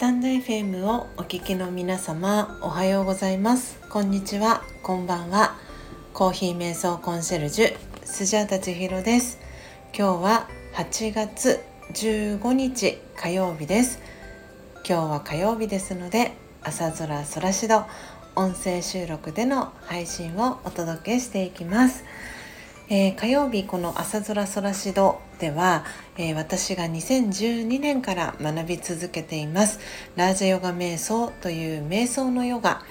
タンド FM をお聞きの皆様おはようございます。こんにちは。こんばんは。コーヒー瞑想コンシェルジュスジャータチヒロです。今日は8月15日火曜日です。今日は火曜日ですので朝空空しど音声収録での配信をお届けしていきます。えー、火曜日この朝空空しどでは、えー、私が2012年から学び続けていますラージャヨガ瞑想という瞑想のヨガ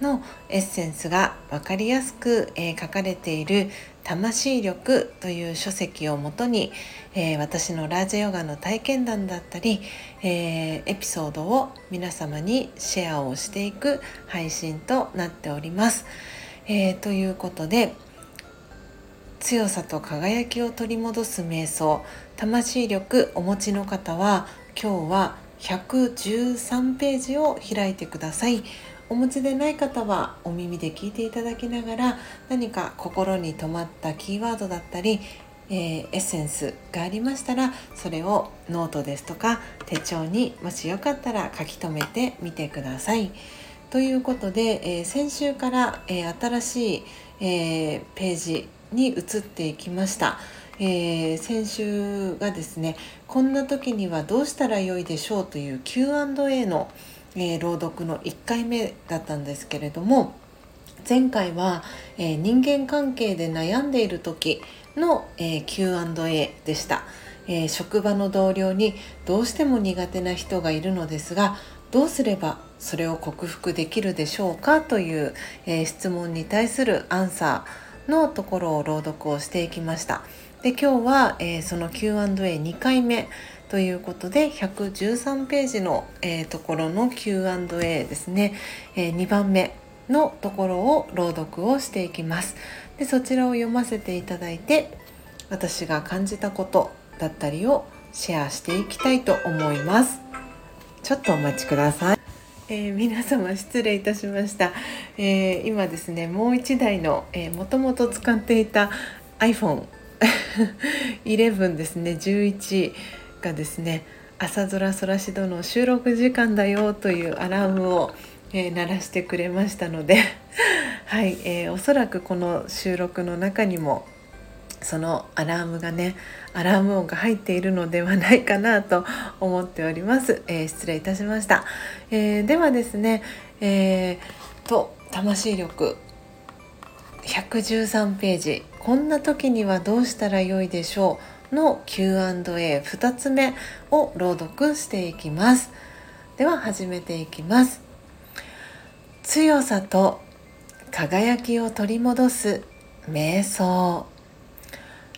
のエッセンスが分かりやすく、えー、書かれている「魂力」という書籍をもとに、えー、私のラージャヨガの体験談だったり、えー、エピソードを皆様にシェアをしていく配信となっております。えということで強さと輝きを取り戻す瞑想魂力お持ちの方は今日は113ページを開いてくださいお持ちでない方はお耳で聞いていただきながら何か心に留まったキーワードだったり、えー、エッセンスがありましたらそれをノートですとか手帳にもしよかったら書き留めてみてください。ということで、えー、先週から、えー、新しい、え、ページに移っていきました。えー、先週がですねこんな時にはどうしたらよいでしょうという Q&A の、えー、朗読の1回目だったんですけれども前回は、えー、人間関係で悩んでいる時の、え Q&A でした、え職場の同僚にどうしても苦手な人がいるのですがどうすればそれを克服できるでしょうかという、え質問に対するアンサーのところを朗読をしていきました。で今日は、えー、その Q&A2 回目ということで113ページの、えー、ところの Q&A ですね、えー、2番目のところを朗読をしていきます。でそちらを読ませていただいて私が感じたことだったりをシェアしていきたいと思います。ちょっとお待ちください。えー、皆様失礼いたしました、えー、今ですねもう1台の、もともと使っていた iPhone11 ですね11がですね朝空空しどの収録時間だよというアラームを、えー、鳴らしてくれましたのではい、え、おそらくこの収録の中にもそのアラームがねアラーム音が入っているのではないかなと思っております、えー、失礼いたしました、えー、ではですねえー、と魂力。113ページ。こんな時にはどうしたらよいでしょうの Q&A2 つ目を朗読していきます。では始めていきます。強さと輝きを取り戻す瞑想。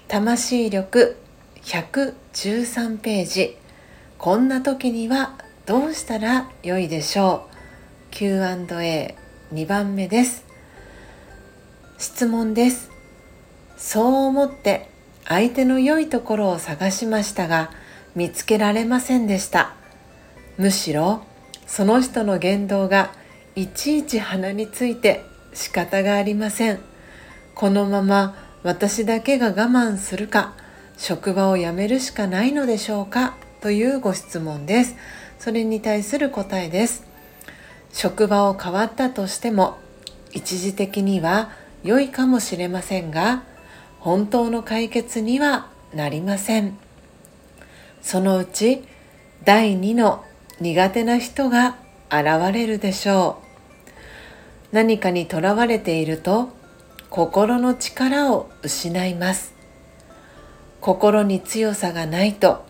魂力113ページ。こんな時にはどうしたらよいでしょう？Q&A2 番目です。質問です。そう思って相手の良いところを探しましたが見つけられませんでした。むしろその人の言動がいちいち鼻について仕方がありません。このまま私だけが我慢するか職場を辞めるしかないのでしょうかというご質問です。それに対する答えです。職場を変わったとしても一時的には良いかもしれませんが本当の解決にはなりません。そのうち第2の苦手な人が現れるでしょう。何かにとらわれていると心の力を失います。心に強さがないと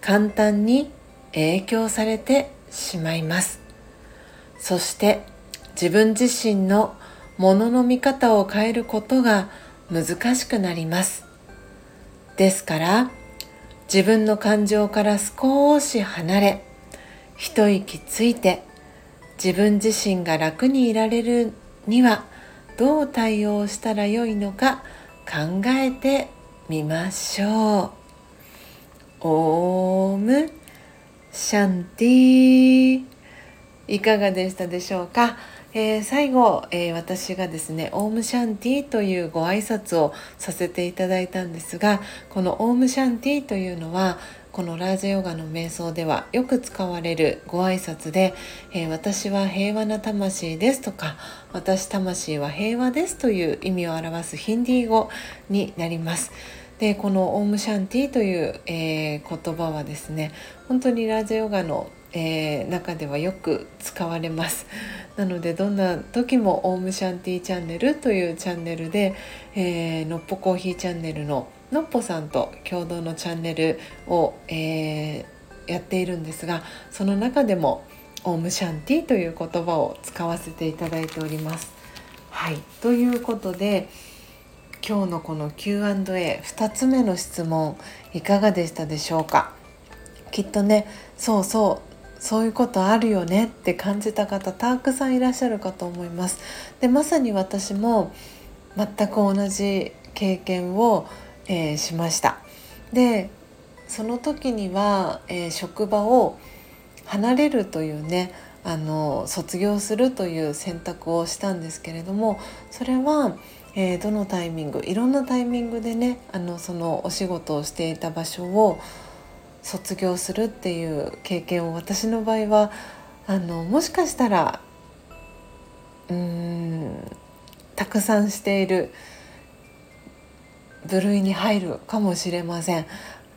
簡単に影響されてしまいます。そして自分自身のものの見方を変えることが難しくなります。ですから自分の感情から少し離れ一息ついて自分自身が楽にいられるにはどう対応したらよいのか考えてみましょう。オームシャンティいかがでしたでしょうか、えー、最後、えー、私がですねオームシャンティというご挨拶をさせていただいたんですがこのオームシャンティというのはこのラージヨガの瞑想ではよく使われるご挨拶で、えー、私は平和な魂ですとか私魂は平和ですという意味を表すヒンディー語になります。でこのオームシャンティという、えー、言葉はですね本当にラージヨガの、えー、中ではよく使われますなのでどんな時もオームシャンティチャンネルというチャンネルで、えー、のっぽコーヒーチャンネルののっぽさんと共同のチャンネルを、えー、やっているんですがその中でもオームシャンティという言葉を使わせていただいております。はいということで今日のこの Q&A2 つ目の質問いかがでしたでしょうか？きっとねそうそうそういうことあるよねって感じた方たくさんいらっしゃるかと思います。でまさに私も全く同じ経験をえー、しました。でその時には、えー、職場を離れるというねあの卒業するという選択をしたんですけれどもそれは、えー、どのタイミングいろんなタイミングでねあのそのお仕事をしていた場所を卒業するっていう経験を私の場合はあのもしかしたらうーんたくさんしている部類に入るかもしれません。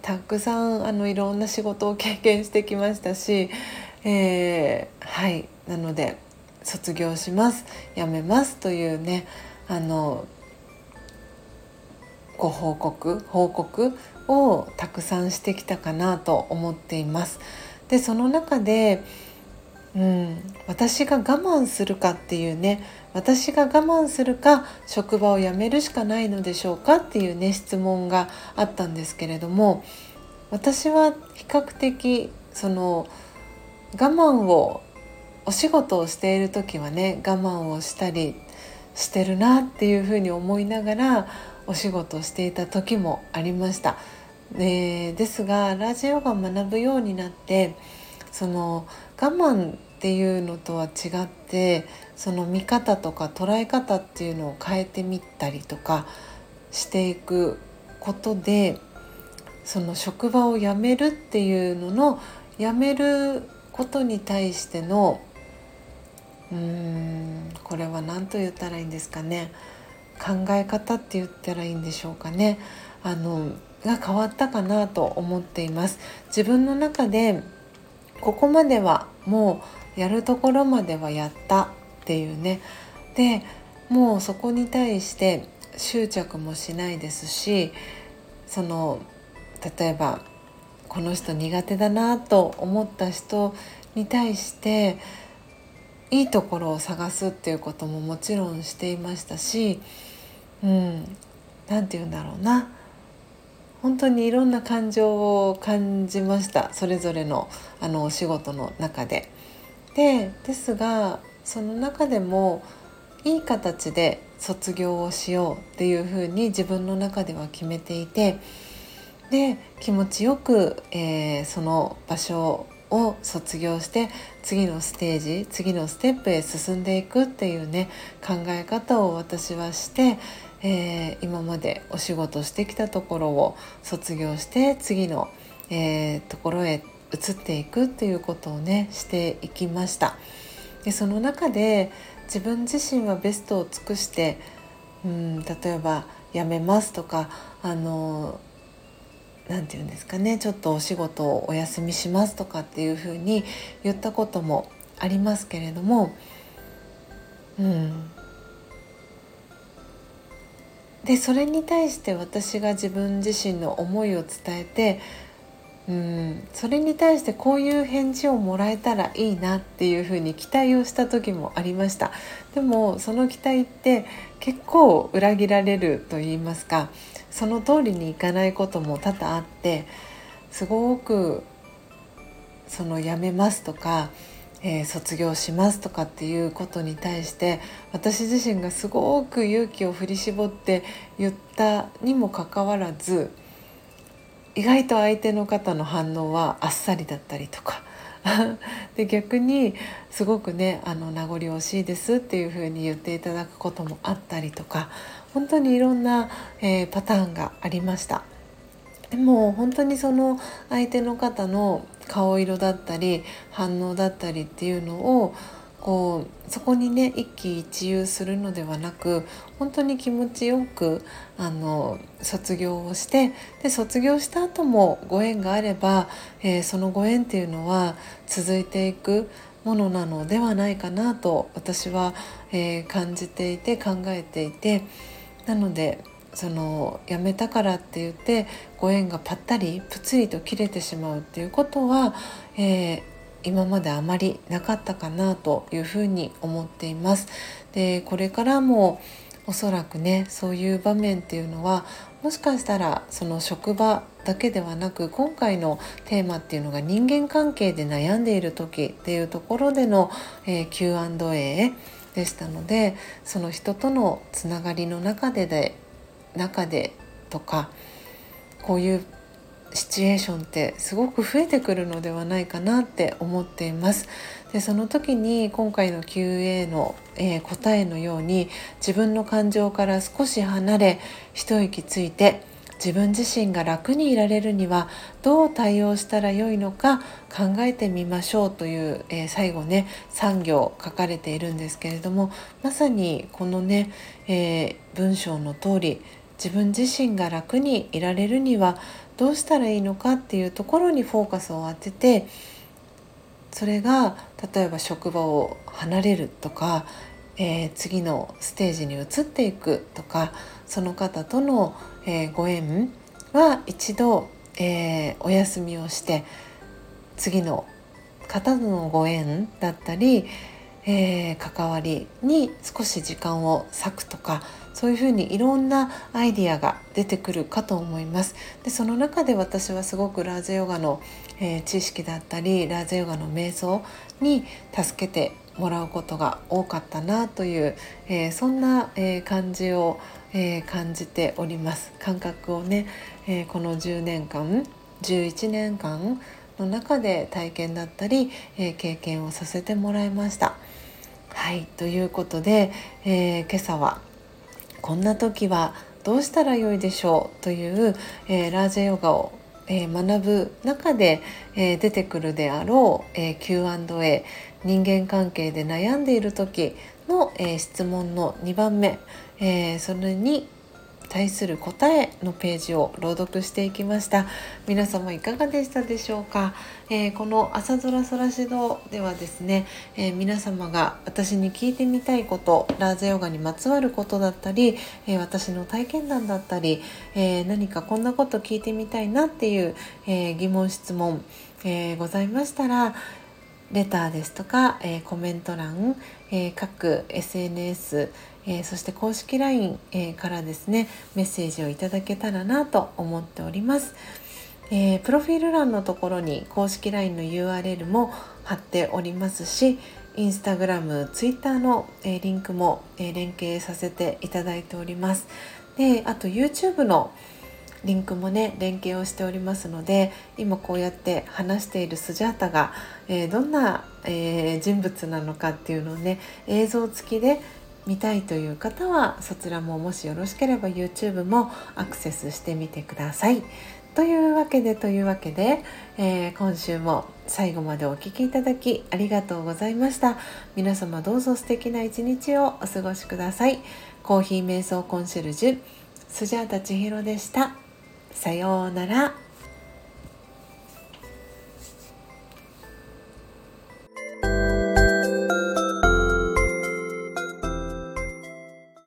たくさんあのいろんな仕事を経験してきましたし、えー、はいなので卒業します辞めますというねあのご報告報告をたくさんしてきたかなと思っています。でその中でうん、私が我慢するかっていうね私が我慢するか職場を辞めるしかないのでしょうかっていうね質問があったんですけれども私は比較的その我慢をお仕事をしている時はね我慢をしたりしてるなっていうふうに思いながらお仕事をしていた時もありました。でですがラジオが学ぶようになってその我慢っていうのとは違ってその見方とか捉え方っていうのを変えてみたりとかしていくことでその職場を辞めるっていうのの辞めることに対してのうーんこれは何と言ったらいいんですかね考え方って言ったらいいんでしょうかねあのが変わったかなと思っています。自分の中でここまではもうやるところまではやったっていうね。でもうそこに対して執着もしないですしその例えばこの人苦手だなと思った人に対していいところを探すっていうことももちろんしていましたしうん何て言うんだろうな。本当にいろんな感情を感じましたそれぞれのあのお仕事の中で。でですがその中でもいい形で卒業をしようっていうふうに自分の中では決めていてで気持ちよく、えー、その場所を卒業して次のステージ次のステップへ進んでいくっていうね考え方を私はしてえー、今までお仕事してきたところを卒業して次の、えー、ところへ移っていくっていうことをねしていきました。でその中で自分自身はベストを尽くしてうん例えば辞めますとかあの何て言うんですかねちょっとお仕事をお休みしますとかっていうふうに言ったこともありますけれどもうん。でそれに対して私が自分自身の思いを伝えてうんそれに対してこういう返事をもらえたらいいなっていうふうに期待をした時もありました。でもその期待って結構裏切られると言いますかその通りにいかないことも多々あってすごくそのやめますとかえー、卒業しますとかっていうことに対して私自身がすごく勇気を振り絞って言ったにもかかわらず意外と相手の方の反応はあっさりだったりとか で逆にすごくねあの名残惜しいですっていう風に言っていただくこともあったりとか本当にいろんな、えー、パターンがありました。でも本当にその相手の方の顔色だったり反応だったりっていうのをこうそこにね一喜一憂するのではなく本当に気持ちよくあの卒業をしてで卒業した後もご縁があれば、えー、そのご縁っていうのは続いていくものなのではないかなと私は、えー、感じていて考えていてなのでその辞めたからって言ってご縁がぱったりぷつりと切れてしまうっていうことは、えー、今まであまりなかったかなというふうに思っています。でこれからもおそらくねそういう場面っていうのはもしかしたらその職場だけではなく今回のテーマっていうのが人間関係で悩んでいる時っていうところでの、えー、Q&A でしたのでその人とのつながりの中でで中でとかこういうシチュエーションってすごく増えてくるのではないかなって思っています。でその時に今回の QA の、えー、答えのように自分の感情から少し離れ一息ついて自分自身が楽にいられるにはどう対応したらよいのか考えてみましょうという、えー、最後ね3行書かれているんですけれどもまさにこのね、えー、文章の通り自分自身が楽にいられるにはどうしたらいいのかっていうところにフォーカスを当ててそれが例えば職場を離れるとか、えー、次のステージに移っていくとかその方との、えー、ご縁は一度、えー、お休みをして次の方とのご縁だったり、え、関わりに少し時間を割くとかそういうふうにいろんなアイディアが出てくるかと思いますでその中で私はすごくラーゼヨガの、えー、知識だったりラーゼヨガの瞑想に助けてもらうことが多かったなという、えー、そんな、えー、感じを、え感じております感覚をね、えこの10年間11年間の中で体験だったり、え経験をさせてもらいました。はいということで、え今朝はこんな時はどうしたらよいでしょうという、えー、ラージェヨガを、えー、学ぶ中で、えー、出てくるであろう、え Q&A 人間関係で悩んでいる時の、え質問の2番目、えそれに対する答えのページを朗読していきました。皆様いかがでしたでしょうか、えー、この朝空空指導ではですね、えー、皆様が私に聞いてみたいことラーゼヨガにまつわることだったり、えー、私の体験談だったり、え何かこんなこと聞いてみたいなっていう、え疑問質問、えございましたらレターですとか、えコメント欄、え各 SNS えー、そして公式 LINE、えー、からですねメッセージをいただけたらなと思っております。えー、プロフィール欄のところに公式 LINE の URL も貼っておりますしインスタグラム、ツイッターの、えー、リンクも、えー、連携させていただいております。であと YouTube のリンクもね連携をしておりますので今こうやって話しているスジャータが、えー、どんな、えー、人物なのかっていうのをね映像付きで見たいという方はそちらももしよろしければ YouTube もアクセスしてみてください。というわけでというわけで、えー、今週も最後までお聴きいただきありがとうございました。皆様どうぞ素敵な一日をお過ごしください。コーヒー瞑想コンシェルジュスジャータ千尋でした。さようなら。